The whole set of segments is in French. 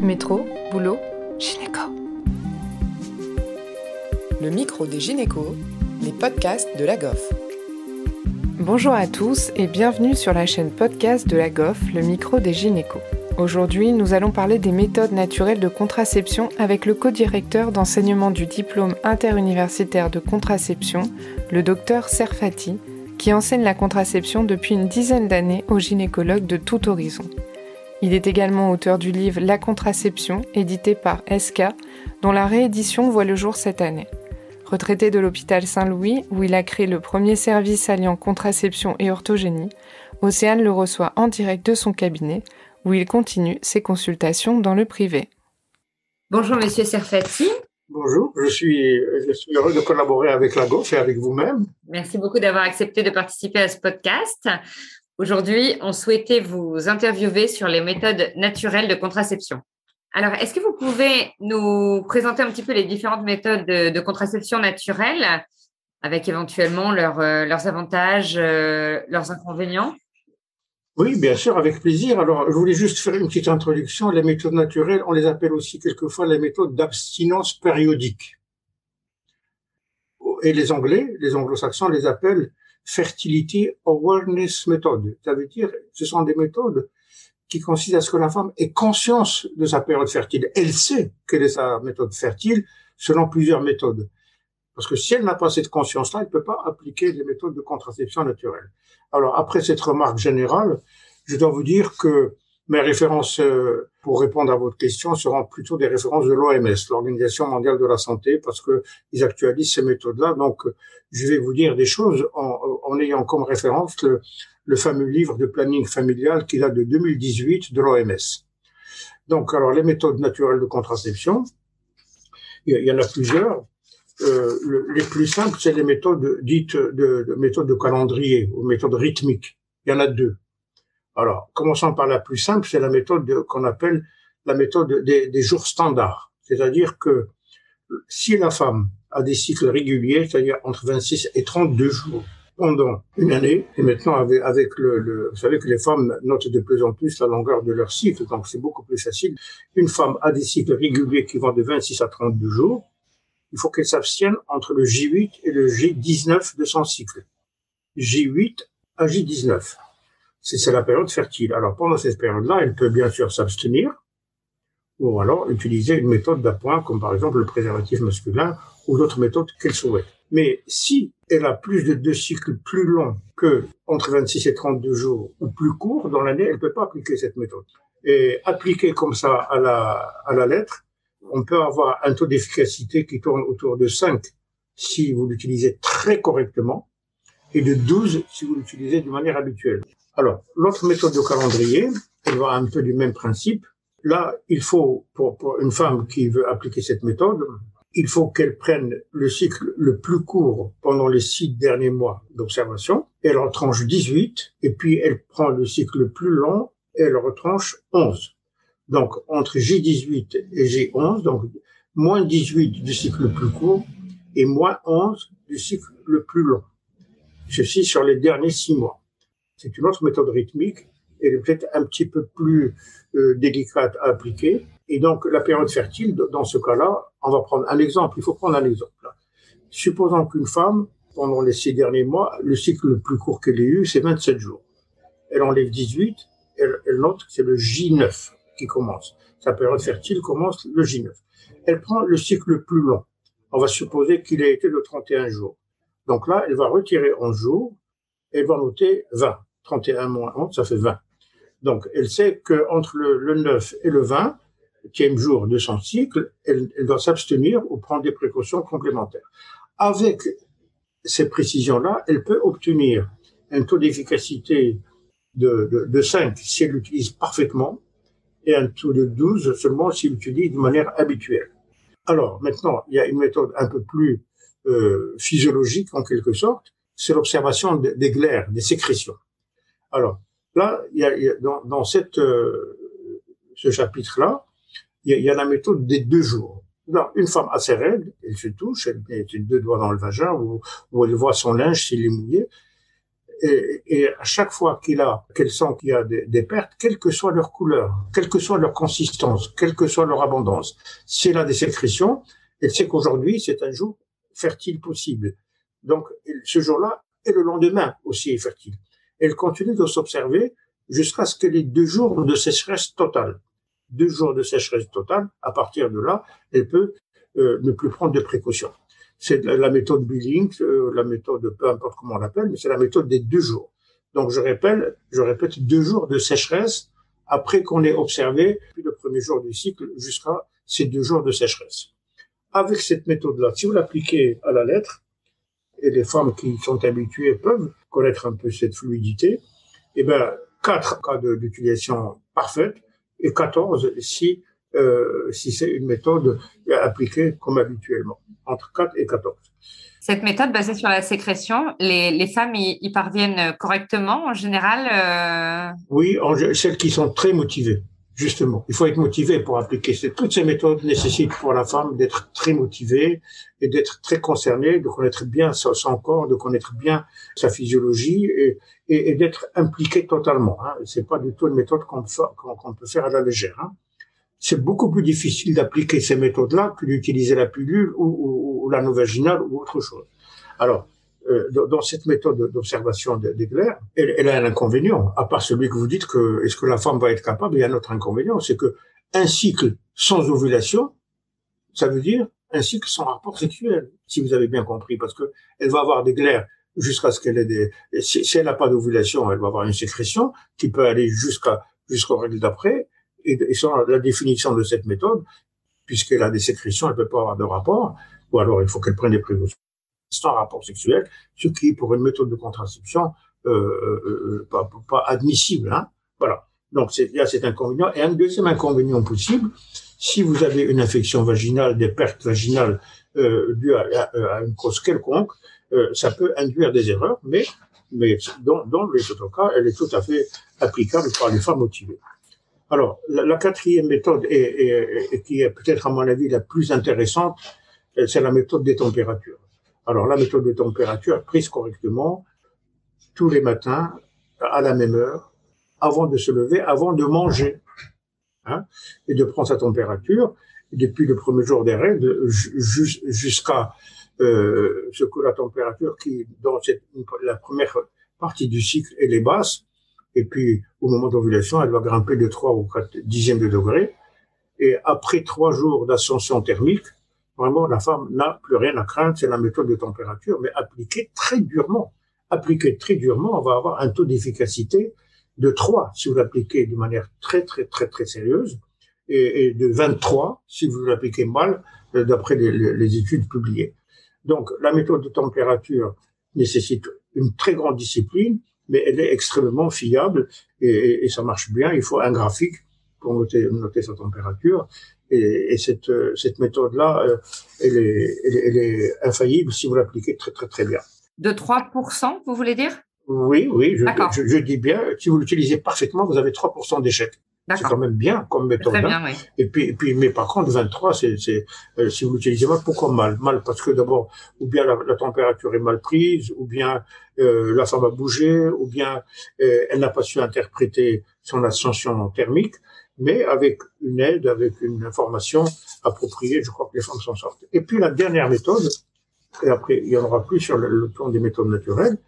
Métro, boulot, gynéco. Le micro des gynécos, les podcasts de la GOF. Bonjour à tous et bienvenue sur la chaîne podcast de la GOF, le micro des gynécos. Aujourd'hui, nous allons parler des méthodes naturelles de contraception avec le co-directeur d'enseignement du diplôme interuniversitaire de contraception, le docteur Serfati, qui enseigne la contraception depuis une dizaine d'années aux gynécologues de tout horizon. Il est également auteur du livre La contraception, édité par SK, dont la réédition voit le jour cette année. Retraité de l'hôpital Saint-Louis, où il a créé le premier service alliant contraception et orthogénie, Océane le reçoit en direct de son cabinet, où il continue ses consultations dans le privé. Bonjour Monsieur Serfati. Bonjour, je suis, je suis heureux de collaborer avec la GOF et avec vous-même. Merci beaucoup d'avoir accepté de participer à ce podcast. Aujourd'hui, on souhaitait vous interviewer sur les méthodes naturelles de contraception. Alors, est-ce que vous pouvez nous présenter un petit peu les différentes méthodes de, contraception naturelle avec éventuellement euh, leurs avantages, euh, leurs inconvénients? Oui, bien sûr, avec plaisir. Alors, je voulais juste faire une petite introduction. Les méthodes naturelles, on les appelle aussi quelquefois les méthodes d'abstinence périodique. Et les Anglais, les anglo-saxons les appellent Fertility Awareness Method. Ça veut dire, ce sont des méthodes qui consistent à ce que la femme ait conscience de sa période fertile. Elle sait quelle est sa méthode fertile selon plusieurs méthodes. Parce que si elle n'a pas cette conscience-là, elle ne peut pas appliquer les méthodes de contraception naturelle. Alors, après cette remarque générale, je dois vous dire que mes références euh, pour répondre à votre question seront plutôt des références de l'OMS, l'Organisation mondiale de la santé, parce que ils actualisent ces méthodes-là. Donc, je vais vous dire des choses en, ayant comme référence le, fameux livre de planning familial qui date de 2018 de l'OMS. Donc, alors les méthodes naturelles de contraception, il y en a plusieurs. Euh, le, les plus simples, c'est les méthodes dites de, de méthodes de calendrier ou méthodes rythmiques. Il y en a deux. Alors, commençons par la plus simple, c'est la méthode qu'on appelle la méthode des, jours standards. C'est-à-dire que si la femme a des cycles réguliers, c'est-à-dire entre 26 et 32 jours pendant une année, et maintenant avec, avec le, le, vous savez que les femmes notent de plus en plus la longueur de leur cycle, donc c'est beaucoup plus facile. Une femme a des cycles réguliers qui vont de 26 à 32 jours. Il faut qu'elle s'abstienne entre le J8 et le J19 de son cycle. J8 à J19 c'est la période fertile. Alors pendant cette période-là, elle peut bien sûr s'abstenir ou alors utiliser une méthode d'appoint comme par exemple le préservatif masculin ou d'autres méthodes qu'elle souhaite. Mais si elle a plus de deux cycles plus longs que entre 26 et 32 jours ou plus courts dans l'année, elle peut pas appliquer cette méthode. Et appliquer comme ça à la, à la lettre, on peut avoir un taux d'efficacité qui tourne autour de 5 si vous l'utilisez très correctement et de 12 si vous l'utilisez de manière habituelle. Alors, l'autre méthode de calendrier, elle va un peu du même principe. Là, il faut, pour, une femme qui veut appliquer cette méthode, il faut qu'elle prenne le cycle le plus court pendant les six derniers mois d'observation. Elle retranche 18 et puis elle prend le cycle le plus long et elle retranche 11. Donc, entre J18 et J11, donc moins 18 du cycle le plus court et moins 11 du cycle le plus long. Ceci sur les derniers six mois. C'est une autre méthode rythmique. Elle est peut-être un petit peu plus euh, délicate à appliquer. Et donc, la période fertile, dans ce cas-là, on va prendre un exemple. Il faut prendre un exemple. Supposons qu'une femme, pendant les six derniers mois, le cycle le plus court qu'elle ait eu, c'est 27 jours. Elle enlève 18, elle, elle note que c'est le J9 qui commence. Sa période fertile commence le J9. Elle prend le cycle le plus long. On va supposer qu'il a été de 31 jours. Donc là, elle va retirer 11 jours, elle va noter 20. 31 moins 11, ça fait 20. Donc, elle sait qu'entre le, le 9 et le 20, e jour de son cycle, elle, doit s'abstenir ou prendre des précautions complémentaires. Avec ces précisions-là, elle peut obtenir un taux d'efficacité de, de, de 5 si elle l'utilise parfaitement et un taux de 12 seulement si elle l'utilise de manière habituelle. Alors, maintenant, il y a une méthode un peu plus physiologique en quelque sorte, c'est l'observation des glaires, des sécrétions. Alors là, il y a, dans, dans cette, euh, ce chapitre-là, il y, a, la méthode des deux jours. une femme a ses règles, elle se touche, elle met deux doigts dans le vagin ou, ou elle voit son linge s'il est mouillé. et, à chaque fois qu'il a, qu'elle sent qu'il y a des, pertes, quelle que soit leur couleur, quelle que soit leur consistance, quelle que soit leur abondance, c'est là des sécrétions, elle sait qu'aujourd'hui, c'est un jour fertile possible. Donc, ce jour-là, et le lendemain aussi est fertile. Elle continue de s'observer jusqu'à ce qu'elle ait deux jours de sécheresse totale. Deux jours de sécheresse totale, à partir de là, elle peut euh, ne plus prendre de précautions. C'est la méthode Billing, euh, la méthode, peu importe comment on l'appelle, mais c'est la méthode des deux jours. Donc je répète, je répète, deux jours de sécheresse après qu'on ait observé le premier jour du cycle jusqu'à ces deux jours de sécheresse. Avec cette méthode-là, si vous l'appliquez à la lettre, et les femmes qui sont habituées peuvent connaître un peu cette fluidité, eh ben, quatre cas d'utilisation parfaite et 14 si euh, si c'est une méthode appliquée comme habituellement, entre 4 et 14. Cette méthode basée sur la sécrétion, les, les femmes y, parviennent correctement en général euh... Oui, celles qui sont très motivées, justement. Il faut être motivé pour appliquer. Toutes ces méthodes nécessitent pour la femme d'être très motivée et d'être très concernée, de connaître bien son, corps, de connaître bien sa physiologie et, d'être impliquée totalement. Hein. C'est pas du tout une méthode qu'on peut faire à la légère. Hein c'est beaucoup plus difficile d'appliquer ces méthodes-là que d'utiliser la pilule ou, ou, la vaginale ou autre chose. Alors, euh, dans cette méthode d'observation d'éclair, elle, elle, a un inconvénient, à part celui que vous dites que est-ce que la femme va être capable, il y a un autre inconvénient, c'est que un cycle sans ovulation, ça veut dire un cycle sans rapport sexuel, si vous avez bien compris, parce que elle va avoir des glaires jusqu'à ce qu'elle ait des, si, elle n'a pas d'ovulation, elle va avoir une sécrétion qui peut aller jusqu'à jusqu'aux règles d'après, et, sans la définition de cette méthode, puisqu'elle a des sécrétions, elle peut pas avoir de rapport, ou alors il faut qu'elle prenne des précautions sans rapport sexuel, ce qui est pour une méthode de contraception euh, euh, pas, pas, admissible. Hein voilà. Donc il y a cet inconvénient. Et un deuxième inconvénient possible, si vous avez une infection vaginale, des pertes vaginales euh, dues à, une cause quelconque, euh, ça peut induire des erreurs, mais, mais dans, dans les autres cas, elle est tout à fait applicable par les femmes motivées. Alors, la, quatrième méthode, et, qui est peut-être à mon avis la plus intéressante, euh, c'est la méthode des températures. Alors, la méthode des températures, prise correctement, tous les matins, à la même heure, avant de se lever, avant de manger, hein, et de prendre sa température, depuis le premier jour des règles jusqu'à euh, ce que la température qui, dans cette, la première partie du cycle, elle est basse, et puis, au moment d'ovulation, elle va grimper de 3 ou 4 dixièmes de degré. Et après trois jours d'ascension thermique, vraiment, la femme n'a plus rien à craindre. C'est la méthode de température, mais appliquée très durement. Appliquée très durement, on va avoir un taux d'efficacité de 3 si vous l'appliquez de manière très, très, très, très sérieuse, et, de 23 si vous l'appliquez mal, euh, d'après les, études publiées. Donc, la méthode de température nécessite une très grande discipline, mais elle est extrêmement fiable et, ça marche bien. Il faut un graphique pour noter sa température. Et, et cette, cette méthode-là, euh, elle est, elle, elle est infaillible si vous l'appliquez très, très, très bien. De 3%, vous voulez dire? Oui, oui, je, je, je, dis bien, si vous l'utilisez parfaitement, vous avez 3% d'échec. C'est quand même bien comme méthode. Très bien, oui. Et puis, et puis, mais par contre, 23, c'est, c'est euh, si vous l'utilisez mal, pourquoi mal? Mal parce que d'abord, ou bien la, la, température est mal prise, ou bien euh, la femme a bougé, ou bien euh, elle n'a pas su interpréter son ascension thermique. Mais avec une aide, avec une information appropriée, je crois que les femmes s'en sortent. Et puis la dernière méthode, et après il y en aura plus sur le, le plan des méthodes naturelles,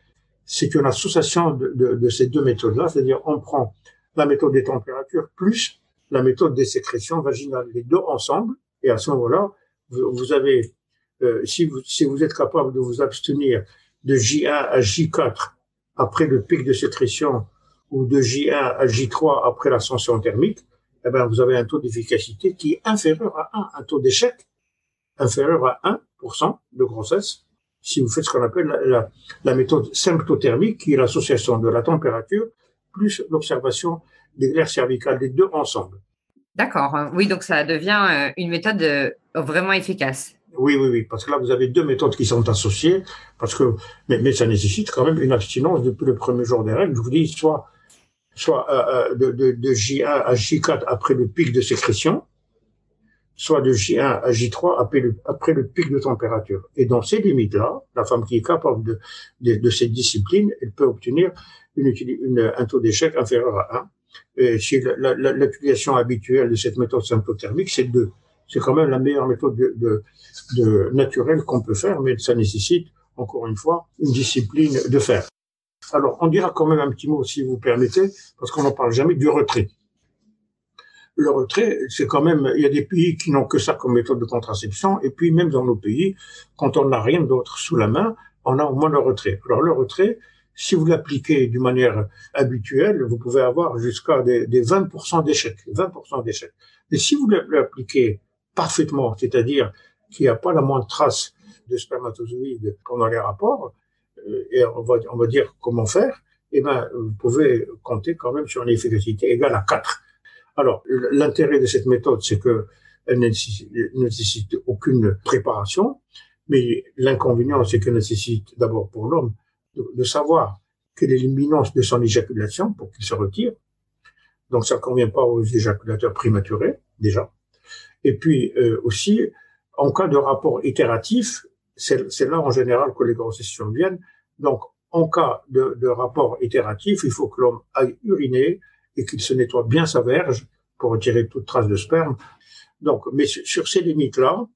c'est une association de, de, de ces deux méthodes-là, c'est-à-dire on prend la méthode des températures plus la méthode des sécrétions vaginales, les deux ensemble. Et à ce moment-là, vous, avez, euh, si, vous, si vous êtes capable de vous abstenir de J1 à J4 après le pic de sécrétion ou de J1 à J3 après l'ascension thermique, eh ben, vous avez un taux d'efficacité qui est inférieur à 1, un taux d'échec inférieur à 1% de grossesse si vous faites ce qu'on appelle la, la, la méthode symptothermique, qui est l'association de la température plus l'observation des glaires cervicales, les deux ensemble. D'accord. Oui, donc ça devient euh, une méthode euh, vraiment efficace. Oui, oui, oui, parce que là, vous avez deux méthodes qui sont associées, parce que, mais, mais ça nécessite quand même une abstinence depuis le premier jour des règles. Je vous dis, soit, soit euh, de, de, de, J1 à J4 après le pic de sécrétion, soit de J1 à J3 après le, après le pic de température. Et dans ces limites-là, la femme qui est capable de, de, de cette discipline, elle peut obtenir une, une, un taux d'échec inférieur à 1. Et si l'utilisation habituelle de cette méthode symptothermique, c'est 2. C'est quand même la meilleure méthode de, de, de naturelle qu'on peut faire, mais ça nécessite, encore une fois, une discipline de faire. Alors, on dira quand même un petit mot, si vous permettez, parce qu'on n'en parle jamais, du retrait le retrait, c'est quand même, il y a des pays qui n'ont que ça comme méthode de contraception, et puis même dans nos pays, quand on n'a rien d'autre sous la main, on a au moins le retrait. Alors le retrait, si vous l'appliquez d'une manière habituelle, vous pouvez avoir jusqu'à des, 20% d'échecs, 20% d'échecs. Mais si vous l'appliquez parfaitement, c'est-à-dire qu'il n'y a pas la moindre trace de spermatozoïdes pendant les rapports, et on va, on va dire comment faire, eh ben, vous pouvez compter quand même sur une efficacité égale à 4. Alors, l'intérêt de cette méthode, c'est que elle ne nécessite aucune préparation, mais l'inconvénient, c'est qu'elle nécessite d'abord pour l'homme de, savoir quelle est l'imminence de son éjaculation pour qu'il se retire. Donc, ça ne convient pas aux éjaculateurs prématurés, déjà. Et puis euh, aussi, en cas de rapport itératif, c'est là en général que les grossesses viennent. Donc, en cas de, de rapport itératif, il faut que l'homme aille uriner et qu'il se nettoie bien sa verge pour retirer toute trace de sperme. Donc, mais sur ces limites-là,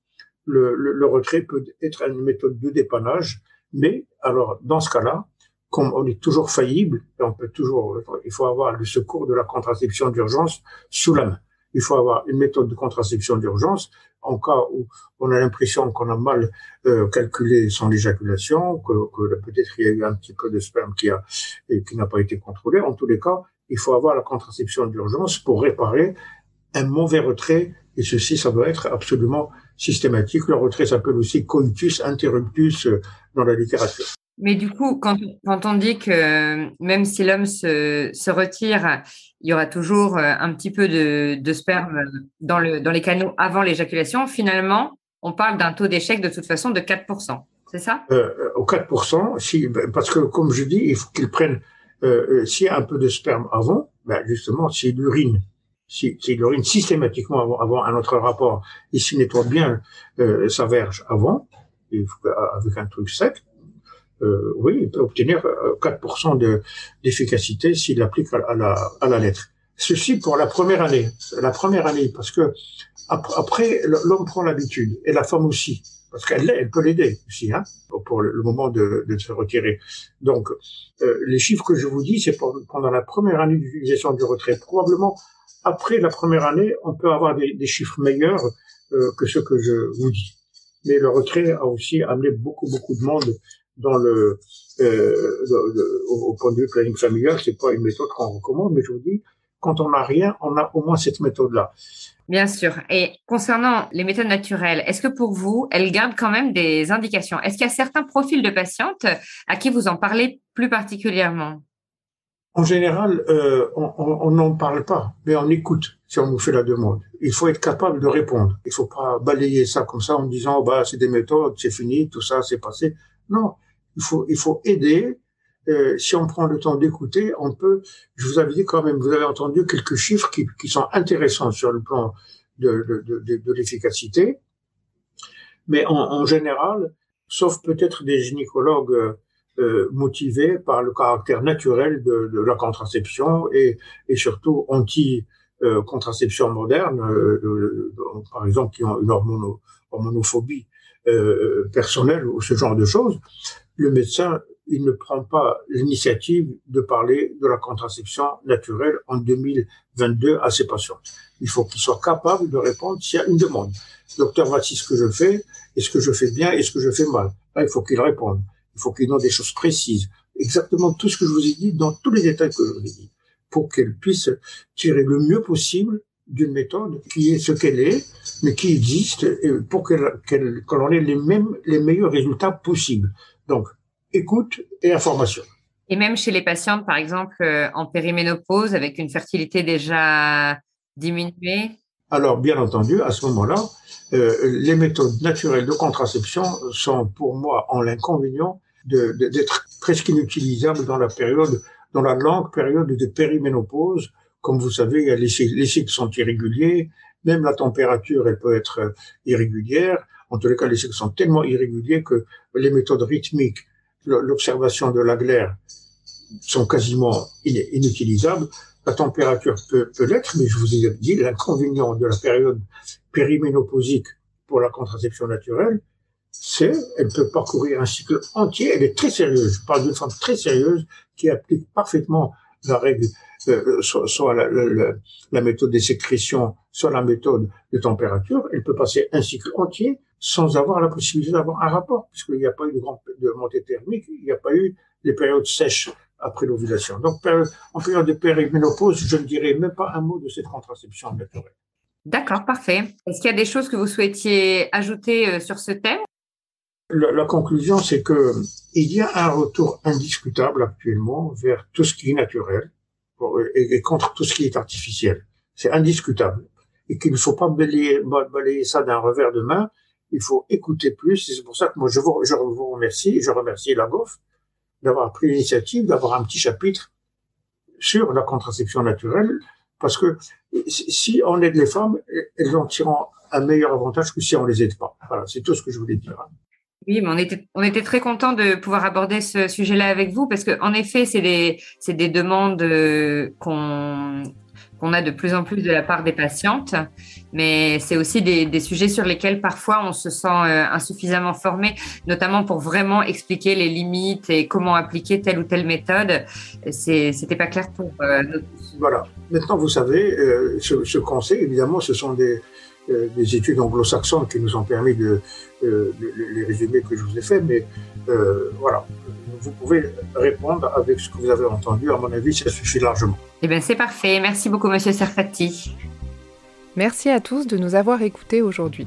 le, le, le, retrait peut être une méthode de dépannage, mais alors dans ce cas-là, comme on est toujours faillible, et on peut toujours, il faut avoir le secours de la contraception d'urgence sous la main. Il faut avoir une méthode de contraception d'urgence en cas où on a l'impression qu'on a mal euh, calculé son éjaculation, que, que peut-être il y a eu un petit peu de sperme qui a et qui n'a pas été contrôlé. En tous les cas, il faut avoir la contraception d'urgence pour réparer un mauvais retrait, et ceci, ça doit être absolument systématique. Le retrait s'appelle aussi coitus interruptus euh, dans la littérature. Mais du coup, quand, quand on dit que même si l'homme se, se, retire, il y aura toujours euh, un petit peu de, de sperme dans, le, dans les canaux avant l'éjaculation, finalement, on parle d'un taux d'échec de toute façon de 4%. C'est ça? Euh, Au 4%, si, ben, parce que comme je dis, il faut qu'ils prennent euh, euh, s'il y a un peu de sperme avant, ben justement, s'il urine, s'il si, urine systématiquement avant, avant, un autre rapport, et s'il nettoie bien euh, sa verge avant, avec un truc sec, euh, oui, il peut obtenir 4% de, d'efficacité s'il l'applique à, la, à la lettre. Ceci pour la première année. La première année, parce que après, l'homme prend l'habitude, et la femme aussi parce qu'elle elle peut l'aider aussi, hein, pour le moment de, de se retirer. Donc, euh, les chiffres que je vous dis, c'est pendant la première année d'utilisation du retrait. Probablement, après la première année, on peut avoir des, des chiffres meilleurs euh, que ceux que je vous dis. Mais le retrait a aussi amené beaucoup, beaucoup de monde dans le, euh, au, au, point de vue planning familial. C'est pas une méthode qu'on recommande, mais je vous dis, quand on n'a rien, on a au moins cette méthode-là. Bien sûr. Et concernant les méthodes naturelles, est-ce que pour vous, elles gardent quand même des indications? Est-ce qu'il y a certains profils de patientes à qui vous en parlez plus particulièrement? En général, euh, on n'en parle pas, mais on écoute si on nous fait la demande. Il faut être capable de répondre. Il faut pas balayer ça comme ça en disant oh, bah c'est des méthodes, c'est fini, tout ça, c'est passé. Non, il faut il faut aider. Euh, si on prend le temps d'écouter, on peut, je vous avais dit quand même, vous avez entendu quelques chiffres qui, qui sont intéressants sur le plan de, de, l'efficacité, mais en, général, sauf peut-être des gynécologues euh, motivés par le caractère naturel de, la contraception et, et surtout anti-contraception moderne, euh, par exemple qui ont une hormono, hormonophobie euh, personnelle ou ce genre de choses, le médecin il ne prend pas l'initiative de parler de la contraception naturelle en 2022 à ses patients. Il faut qu'il soit capable de répondre s'il y a une demande. Docteur, voici ce que je fais. Est-ce que je fais bien? Est-ce que je fais mal? Là, il faut qu'il réponde. Il faut qu'il donne des choses précises. Exactement tout ce que je vous ai dit dans tous les détails que je vous ai dit pour qu'elle puisse tirer le mieux possible d'une méthode qui est ce qu'elle est, mais qui existe pour qu'elle, qu'elle, qu'on ait les mêmes, les meilleurs résultats possibles. Donc, écoute et information. Et même chez les patientes, par exemple, euh, en périménopause, avec une fertilité déjà diminuée? Alors, bien entendu, à ce moment-là, euh, les méthodes naturelles de contraception sont pour moi en l'inconvénient d'être de, presque inutilisables dans la période, dans la longue période de périménopause. Comme vous savez, les, les cycles sont irréguliers, Même la température, elle peut être euh, irrégulière. En tous les cas, les cycles sont tellement irréguliers que les méthodes rythmiques, l'observation de la glaire sont quasiment inutilisables. La température peut, peut l'être, mais je vous ai dit l'inconvénient de la période périménopausique pour la contraception naturelle, c'est elle peut parcourir un cycle entier. Elle est très sérieuse. Je parle d'une femme très sérieuse qui applique parfaitement la règle, euh, soit, la, la, la, méthode des sécrétions, soit la méthode de température. Elle peut passer un cycle entier sans avoir la possibilité d'avoir un rapport, puisqu'il n'y a pas eu de, grande, de montée thermique, il n'y a pas eu des périodes sèches après l'ovulation. Donc, en période de périménopause, je ne dirais même pas un mot de cette contraception naturelle. D'accord, parfait. Est-ce qu'il y a des choses que vous souhaitiez ajouter euh, sur ce thème? La, conclusion, c'est que il y a un retour indiscutable actuellement vers tout ce qui est naturel et, contre tout ce qui est artificiel. C'est indiscutable et qu'il ne faut pas balayer, ça d'un revers de main. Il faut écouter plus. Et c'est pour ça que moi je vous, je vous remercie je remercie la GOF d'avoir pris l'initiative d'avoir un petit chapitre sur la contraception naturelle parce que si on aide les femmes, elles en tireront un meilleur avantage que si on les aide pas. Voilà, c'est tout ce que je voulais dire. Oui, mais on était, très content de pouvoir aborder ce sujet-là avec vous parce que, en effet, c'est des, demandes euh, qu'on, a de plus en plus de la part des patientes, mais c'est aussi des, sujets sur lesquels parfois on se sent euh, insuffisamment formé, notamment pour vraiment expliquer les limites et comment appliquer telle ou telle méthode. C'est, c'était pas clair pour euh. Voilà. Maintenant, vous savez, ce, ce conseil, évidemment, ce sont des études anglo-saxonnes qui nous ont permis de, euh, les résumer que je vous ai fait, mais euh, voilà, vous pouvez répondre avec ce que vous avez entendu. À mon avis, ça suffit largement. Eh bien, c'est parfait. Merci beaucoup, Monsieur Serfati. Merci à tous de nous avoir écoutés aujourd'hui.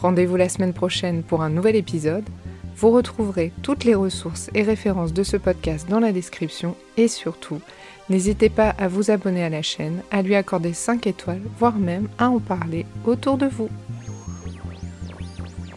Rendez-vous la semaine prochaine pour un nouvel épisode. Vous retrouverez toutes les ressources et références de ce podcast dans la description et surtout, N'hésitez pas à vous abonner à la chaîne, à lui accorder 5 étoiles, voire même à en parler autour de vous.